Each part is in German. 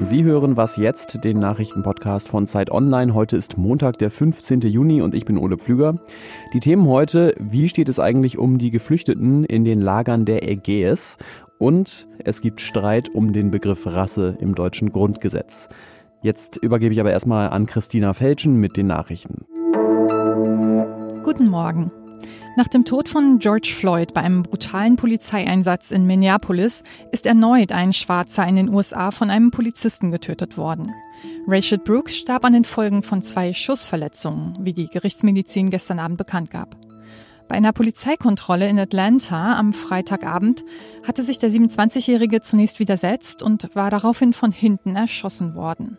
Sie hören was jetzt, den Nachrichtenpodcast von Zeit Online. Heute ist Montag, der 15. Juni und ich bin Ole Pflüger. Die Themen heute, wie steht es eigentlich um die Geflüchteten in den Lagern der Ägäis? Und es gibt Streit um den Begriff Rasse im deutschen Grundgesetz. Jetzt übergebe ich aber erstmal an Christina Felschen mit den Nachrichten. Guten Morgen. Nach dem Tod von George Floyd bei einem brutalen Polizeieinsatz in Minneapolis ist erneut ein Schwarzer in den USA von einem Polizisten getötet worden. Rachel Brooks starb an den Folgen von zwei Schussverletzungen, wie die Gerichtsmedizin gestern Abend bekannt gab. Bei einer Polizeikontrolle in Atlanta am Freitagabend hatte sich der 27-Jährige zunächst widersetzt und war daraufhin von hinten erschossen worden.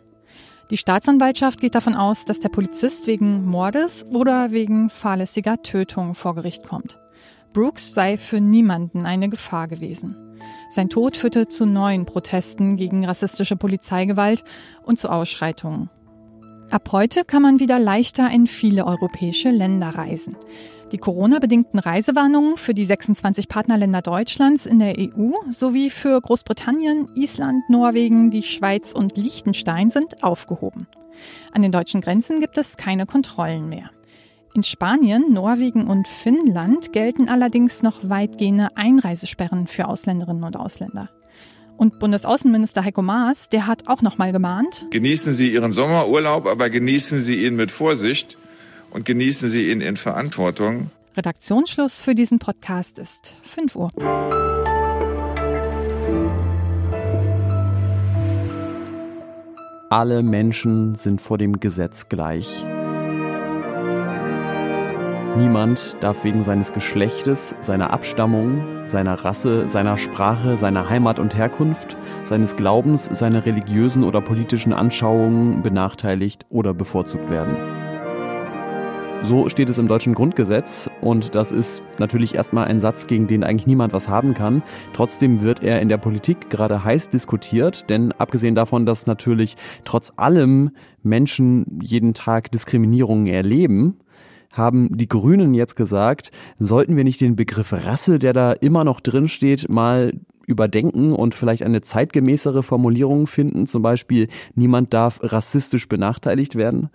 Die Staatsanwaltschaft geht davon aus, dass der Polizist wegen Mordes oder wegen fahrlässiger Tötung vor Gericht kommt. Brooks sei für niemanden eine Gefahr gewesen. Sein Tod führte zu neuen Protesten gegen rassistische Polizeigewalt und zu Ausschreitungen. Ab heute kann man wieder leichter in viele europäische Länder reisen. Die Corona-bedingten Reisewarnungen für die 26 Partnerländer Deutschlands in der EU sowie für Großbritannien, Island, Norwegen, die Schweiz und Liechtenstein sind aufgehoben. An den deutschen Grenzen gibt es keine Kontrollen mehr. In Spanien, Norwegen und Finnland gelten allerdings noch weitgehende Einreisesperren für Ausländerinnen und Ausländer. Und Bundesaußenminister Heiko Maas, der hat auch noch mal gemahnt: Genießen Sie Ihren Sommerurlaub, aber genießen Sie ihn mit Vorsicht und genießen Sie ihn in Verantwortung. Redaktionsschluss für diesen Podcast ist 5 Uhr. Alle Menschen sind vor dem Gesetz gleich. Niemand darf wegen seines Geschlechtes, seiner Abstammung, seiner Rasse, seiner Sprache, seiner Heimat und Herkunft, seines Glaubens, seiner religiösen oder politischen Anschauungen benachteiligt oder bevorzugt werden. So steht es im deutschen Grundgesetz und das ist natürlich erstmal ein Satz, gegen den eigentlich niemand was haben kann. Trotzdem wird er in der Politik gerade heiß diskutiert, denn abgesehen davon, dass natürlich trotz allem Menschen jeden Tag Diskriminierungen erleben, haben die Grünen jetzt gesagt, sollten wir nicht den Begriff Rasse, der da immer noch drin steht, mal überdenken und vielleicht eine zeitgemäßere Formulierung finden. Zum Beispiel, niemand darf rassistisch benachteiligt werden.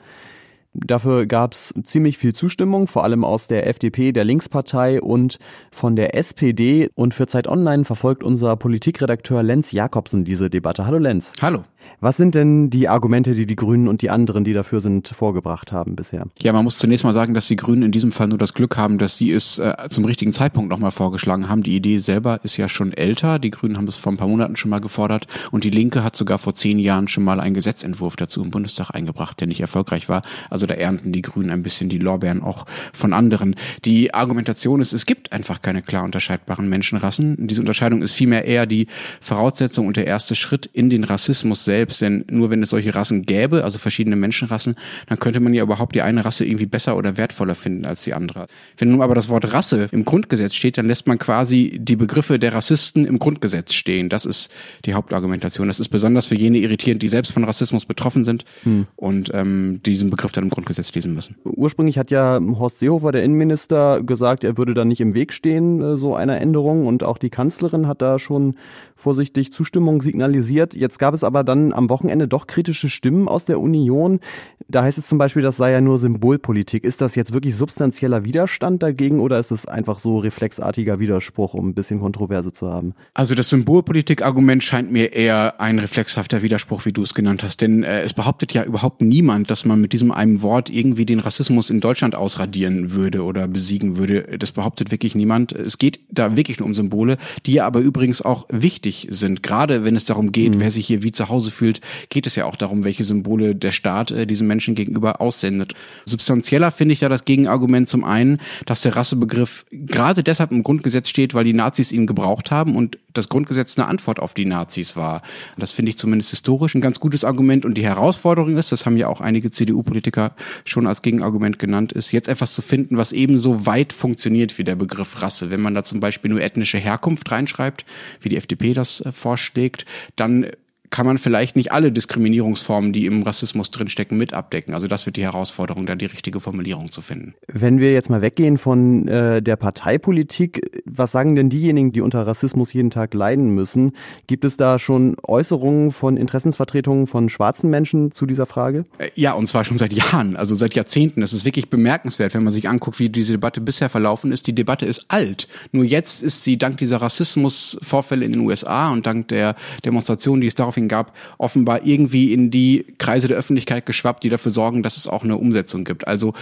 Dafür gab es ziemlich viel Zustimmung, vor allem aus der FDP, der Linkspartei und von der SPD. Und für Zeit Online verfolgt unser Politikredakteur Lenz Jakobsen diese Debatte. Hallo Lenz. Hallo. Was sind denn die Argumente, die die Grünen und die anderen, die dafür sind, vorgebracht haben bisher? Ja, man muss zunächst mal sagen, dass die Grünen in diesem Fall nur das Glück haben, dass sie es äh, zum richtigen Zeitpunkt nochmal vorgeschlagen haben. Die Idee selber ist ja schon älter. Die Grünen haben es vor ein paar Monaten schon mal gefordert und die Linke hat sogar vor zehn Jahren schon mal einen Gesetzentwurf dazu im Bundestag eingebracht, der nicht erfolgreich war. Also da ernten die Grünen ein bisschen die Lorbeeren auch von anderen. Die Argumentation ist, es gibt einfach keine klar unterscheidbaren Menschenrassen. Diese Unterscheidung ist vielmehr eher die Voraussetzung und der erste Schritt in den Rassismus selbst, denn nur wenn es solche Rassen gäbe, also verschiedene Menschenrassen, dann könnte man ja überhaupt die eine Rasse irgendwie besser oder wertvoller finden als die andere. Wenn nun aber das Wort Rasse im Grundgesetz steht, dann lässt man quasi die Begriffe der Rassisten im Grundgesetz stehen. Das ist die Hauptargumentation. Das ist besonders für jene irritierend, die selbst von Rassismus betroffen sind hm. und ähm, diesen Begriff dann im Grundgesetz lesen müssen. Ursprünglich hat ja Horst Seehofer, der Innenminister, gesagt, er würde da nicht im Weg stehen, äh, so einer Änderung. Und auch die Kanzlerin hat da schon vorsichtig Zustimmung signalisiert. Jetzt gab es aber dann am Wochenende doch kritische Stimmen aus der Union. Da heißt es zum Beispiel, das sei ja nur Symbolpolitik. Ist das jetzt wirklich substanzieller Widerstand dagegen oder ist es einfach so reflexartiger Widerspruch, um ein bisschen Kontroverse zu haben? Also das Symbolpolitik-Argument scheint mir eher ein reflexhafter Widerspruch, wie du es genannt hast. Denn äh, es behauptet ja überhaupt niemand, dass man mit diesem einen Wort irgendwie den Rassismus in Deutschland ausradieren würde oder besiegen würde. Das behauptet wirklich niemand. Es geht da wirklich nur um Symbole, die ja aber übrigens auch wichtig sind. Gerade wenn es darum geht, mhm. wer sich hier wie zu Hause fühlt, geht es ja auch darum, welche Symbole der Staat äh, diesen Menschen gegenüber aussendet. Substanzieller finde ich da das Gegenargument zum einen, dass der Rassebegriff gerade deshalb im Grundgesetz steht, weil die Nazis ihn gebraucht haben und das Grundgesetz eine Antwort auf die Nazis war. Das finde ich zumindest historisch ein ganz gutes Argument und die Herausforderung ist, das haben ja auch einige CDU-Politiker schon als Gegenargument genannt, ist jetzt etwas zu finden, was ebenso weit funktioniert wie der Begriff Rasse. Wenn man da zum Beispiel nur ethnische Herkunft reinschreibt, wie die FDP das äh, vorschlägt, dann kann man vielleicht nicht alle Diskriminierungsformen, die im Rassismus drinstecken, mit abdecken. Also das wird die Herausforderung, da die richtige Formulierung zu finden. Wenn wir jetzt mal weggehen von äh, der Parteipolitik, was sagen denn diejenigen, die unter Rassismus jeden Tag leiden müssen? Gibt es da schon Äußerungen von Interessensvertretungen von schwarzen Menschen zu dieser Frage? Äh, ja, und zwar schon seit Jahren, also seit Jahrzehnten. Es ist wirklich bemerkenswert, wenn man sich anguckt, wie diese Debatte bisher verlaufen ist. Die Debatte ist alt. Nur jetzt ist sie dank dieser Rassismusvorfälle in den USA und dank der Demonstrationen, die es daraufhin gab, offenbar irgendwie in die Kreise der Öffentlichkeit geschwappt, die dafür sorgen, dass es auch eine Umsetzung gibt. Also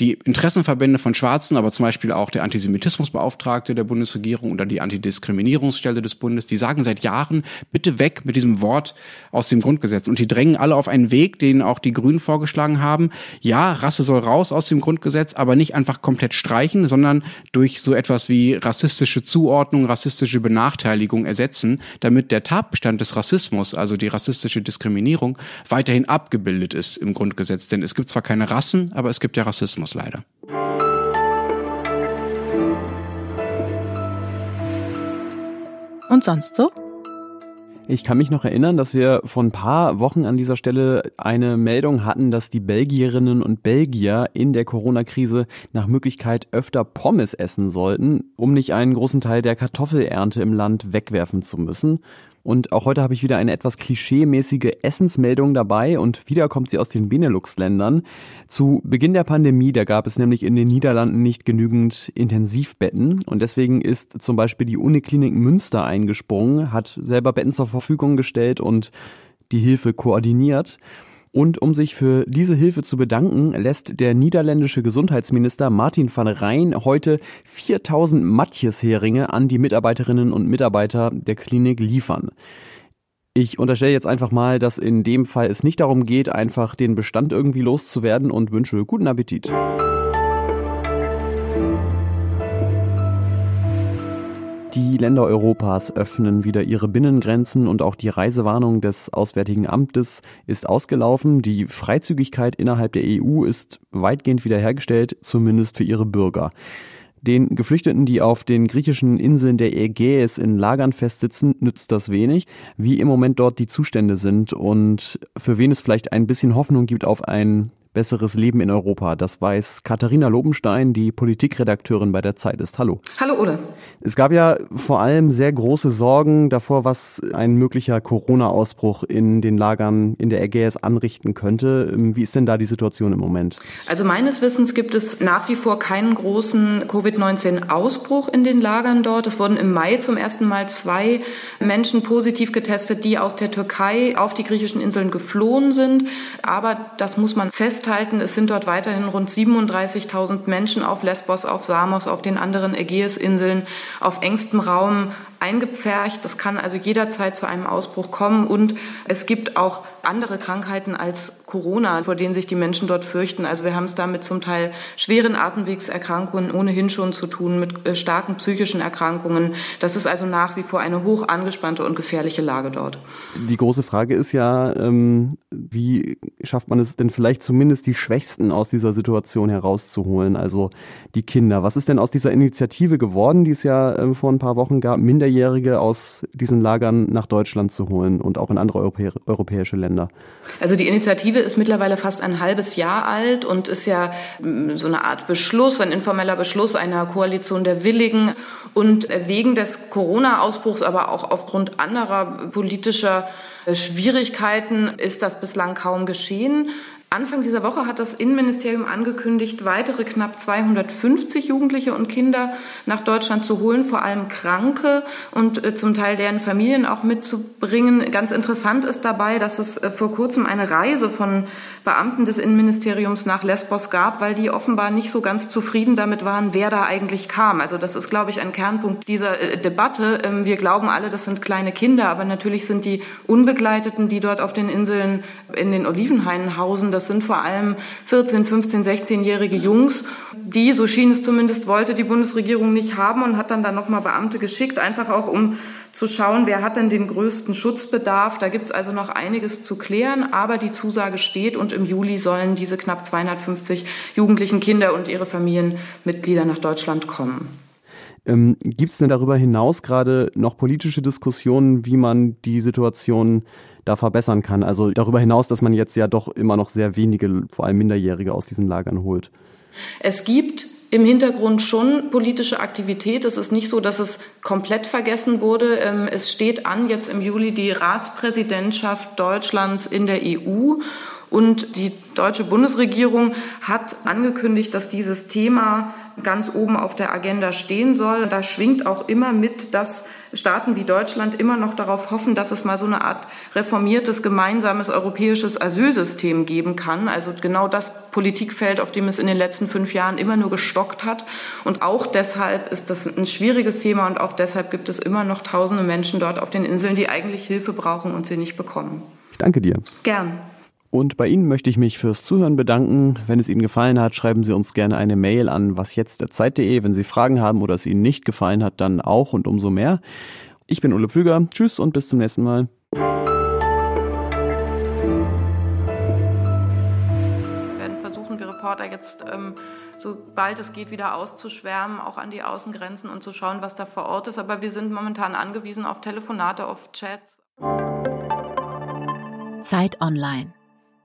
die Interessenverbände von Schwarzen, aber zum Beispiel auch der Antisemitismusbeauftragte der Bundesregierung oder die Antidiskriminierungsstelle des Bundes, die sagen seit Jahren, bitte weg mit diesem Wort aus dem Grundgesetz. Und die drängen alle auf einen Weg, den auch die Grünen vorgeschlagen haben. Ja, Rasse soll raus aus dem Grundgesetz, aber nicht einfach komplett streichen, sondern durch so etwas wie rassistische Zuordnung, rassistische Benachteiligung ersetzen, damit der Tatbestand des Rassismus, also die rassistische Diskriminierung, weiterhin abgebildet ist im Grundgesetz. Denn es gibt zwar keine Rassen, aber es gibt ja Rassismus leider. Und sonst so? Ich kann mich noch erinnern, dass wir vor ein paar Wochen an dieser Stelle eine Meldung hatten, dass die Belgierinnen und Belgier in der Corona-Krise nach Möglichkeit öfter Pommes essen sollten, um nicht einen großen Teil der Kartoffelernte im Land wegwerfen zu müssen. Und auch heute habe ich wieder eine etwas klischeemäßige Essensmeldung dabei und wieder kommt sie aus den Benelux-Ländern. Zu Beginn der Pandemie, da gab es nämlich in den Niederlanden nicht genügend Intensivbetten und deswegen ist zum Beispiel die Uniklinik Münster eingesprungen, hat selber Betten zur Verfügung gestellt und die Hilfe koordiniert. Und um sich für diese Hilfe zu bedanken, lässt der niederländische Gesundheitsminister Martin van Rijn heute 4000 Matjesheringe an die Mitarbeiterinnen und Mitarbeiter der Klinik liefern. Ich unterstelle jetzt einfach mal, dass in dem Fall es nicht darum geht, einfach den Bestand irgendwie loszuwerden und wünsche guten Appetit. Die Länder Europas öffnen wieder ihre Binnengrenzen und auch die Reisewarnung des Auswärtigen Amtes ist ausgelaufen. Die Freizügigkeit innerhalb der EU ist weitgehend wiederhergestellt, zumindest für ihre Bürger. Den Geflüchteten, die auf den griechischen Inseln der Ägäis in Lagern festsitzen, nützt das wenig, wie im Moment dort die Zustände sind und für wen es vielleicht ein bisschen Hoffnung gibt auf ein besseres Leben in Europa. Das weiß Katharina Lobenstein, die Politikredakteurin bei der Zeit ist. Hallo. Hallo Ole. Es gab ja vor allem sehr große Sorgen davor, was ein möglicher Corona-Ausbruch in den Lagern in der Ägäis anrichten könnte. Wie ist denn da die Situation im Moment? Also meines Wissens gibt es nach wie vor keinen großen Covid-19-Ausbruch in den Lagern dort. Es wurden im Mai zum ersten Mal zwei Menschen positiv getestet, die aus der Türkei auf die griechischen Inseln geflohen sind. Aber das muss man fest festhalten, es sind dort weiterhin rund 37.000 Menschen auf Lesbos, auf Samos, auf den anderen Ägäisinseln, auf engstem Raum eingepfercht. Das kann also jederzeit zu einem Ausbruch kommen. Und es gibt auch andere Krankheiten als Corona, vor denen sich die Menschen dort fürchten. Also wir haben es da mit zum Teil schweren Atemwegserkrankungen ohnehin schon zu tun, mit äh, starken psychischen Erkrankungen. Das ist also nach wie vor eine hoch angespannte und gefährliche Lage dort. Die große Frage ist ja, ähm, wie schafft man es denn vielleicht zumindest die Schwächsten aus dieser Situation herauszuholen, also die Kinder. Was ist denn aus dieser Initiative geworden, die es ja ähm, vor ein paar Wochen gab, Minderjährige aus diesen Lagern nach Deutschland zu holen und auch in andere europäische Länder? Länder? Also die Initiative ist mittlerweile fast ein halbes Jahr alt und ist ja mm, so eine Art Beschluss, ein informeller Beschluss einer Koalition der Willigen. Und wegen des Corona-Ausbruchs, aber auch aufgrund anderer politischer Schwierigkeiten ist das bislang kaum geschehen. Anfang dieser Woche hat das Innenministerium angekündigt, weitere knapp 250 Jugendliche und Kinder nach Deutschland zu holen, vor allem Kranke und äh, zum Teil deren Familien auch mitzubringen. Ganz interessant ist dabei, dass es äh, vor kurzem eine Reise von Beamten des Innenministeriums nach Lesbos gab, weil die offenbar nicht so ganz zufrieden damit waren, wer da eigentlich kam. Also das ist, glaube ich, ein Kernpunkt dieser äh, Debatte. Ähm, wir glauben alle, das sind kleine Kinder, aber natürlich sind die Unbegleiteten, die dort auf den Inseln in den Olivenhainen hausen, das sind vor allem 14, 15, 16-jährige Jungs, die, so schien es zumindest, wollte die Bundesregierung nicht haben und hat dann da nochmal Beamte geschickt, einfach auch um zu schauen, wer hat denn den größten Schutzbedarf. Da gibt es also noch einiges zu klären, aber die Zusage steht und im Juli sollen diese knapp 250 jugendlichen Kinder und ihre Familienmitglieder nach Deutschland kommen. Ähm, Gibt es denn darüber hinaus gerade noch politische Diskussionen, wie man die Situation da verbessern kann? Also darüber hinaus, dass man jetzt ja doch immer noch sehr wenige, vor allem Minderjährige aus diesen Lagern holt. Es gibt im Hintergrund schon politische Aktivität. Es ist nicht so, dass es komplett vergessen wurde. Ähm, es steht an jetzt im Juli die Ratspräsidentschaft Deutschlands in der EU. Und die deutsche Bundesregierung hat angekündigt, dass dieses Thema ganz oben auf der Agenda stehen soll. Da schwingt auch immer mit, dass Staaten wie Deutschland immer noch darauf hoffen, dass es mal so eine Art reformiertes gemeinsames europäisches Asylsystem geben kann. Also genau das Politikfeld, auf dem es in den letzten fünf Jahren immer nur gestockt hat. Und auch deshalb ist das ein schwieriges Thema und auch deshalb gibt es immer noch tausende Menschen dort auf den Inseln, die eigentlich Hilfe brauchen und sie nicht bekommen. Ich danke dir. Gern. Und bei Ihnen möchte ich mich fürs Zuhören bedanken. Wenn es Ihnen gefallen hat, schreiben Sie uns gerne eine Mail an wasjetztderzeit.de. Wenn Sie Fragen haben oder es Ihnen nicht gefallen hat, dann auch und umso mehr. Ich bin Ulle Pflüger. Tschüss und bis zum nächsten Mal. Wir werden versuchen, wir Reporter jetzt, ähm, sobald es geht, wieder auszuschwärmen, auch an die Außengrenzen und zu schauen, was da vor Ort ist. Aber wir sind momentan angewiesen auf Telefonate, auf Chats. Zeit Online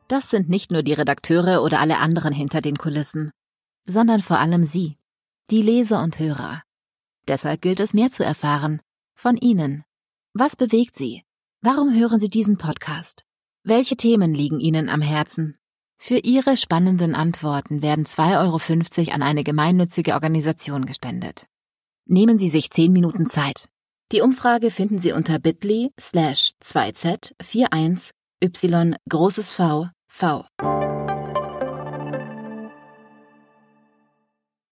das sind nicht nur die Redakteure oder alle anderen hinter den Kulissen, sondern vor allem Sie, die Leser und Hörer. Deshalb gilt es mehr zu erfahren. Von Ihnen. Was bewegt Sie? Warum hören Sie diesen Podcast? Welche Themen liegen Ihnen am Herzen? Für Ihre spannenden Antworten werden 2,50 Euro an eine gemeinnützige Organisation gespendet. Nehmen Sie sich 10 Minuten Zeit. Die Umfrage finden Sie unter bit.ly slash 2z41 y großes V V.